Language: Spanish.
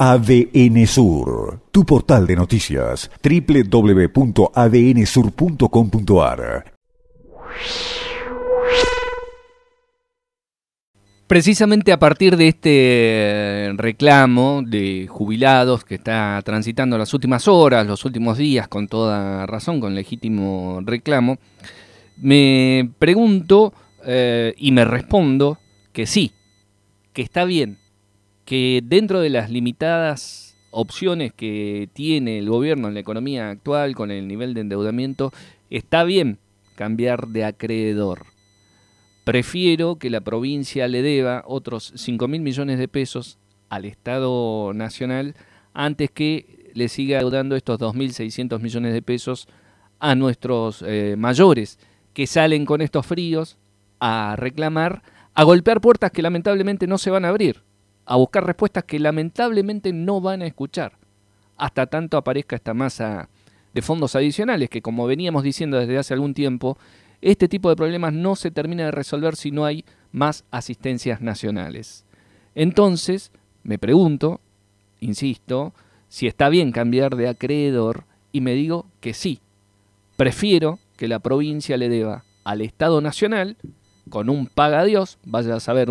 ADN Sur, tu portal de noticias, www.adnsur.com.ar. Precisamente a partir de este reclamo de jubilados que está transitando las últimas horas, los últimos días, con toda razón, con legítimo reclamo, me pregunto eh, y me respondo que sí, que está bien, que dentro de las limitadas opciones que tiene el gobierno en la economía actual con el nivel de endeudamiento, está bien cambiar de acreedor. Prefiero que la provincia le deba otros 5 mil millones de pesos al Estado Nacional antes que le siga deudando estos 2.600 millones de pesos a nuestros eh, mayores que salen con estos fríos a reclamar, a golpear puertas que lamentablemente no se van a abrir a buscar respuestas que lamentablemente no van a escuchar, hasta tanto aparezca esta masa de fondos adicionales, que como veníamos diciendo desde hace algún tiempo, este tipo de problemas no se termina de resolver si no hay más asistencias nacionales. Entonces, me pregunto, insisto, si está bien cambiar de acreedor y me digo que sí. Prefiero que la provincia le deba al Estado Nacional con un paga Dios, vaya a saber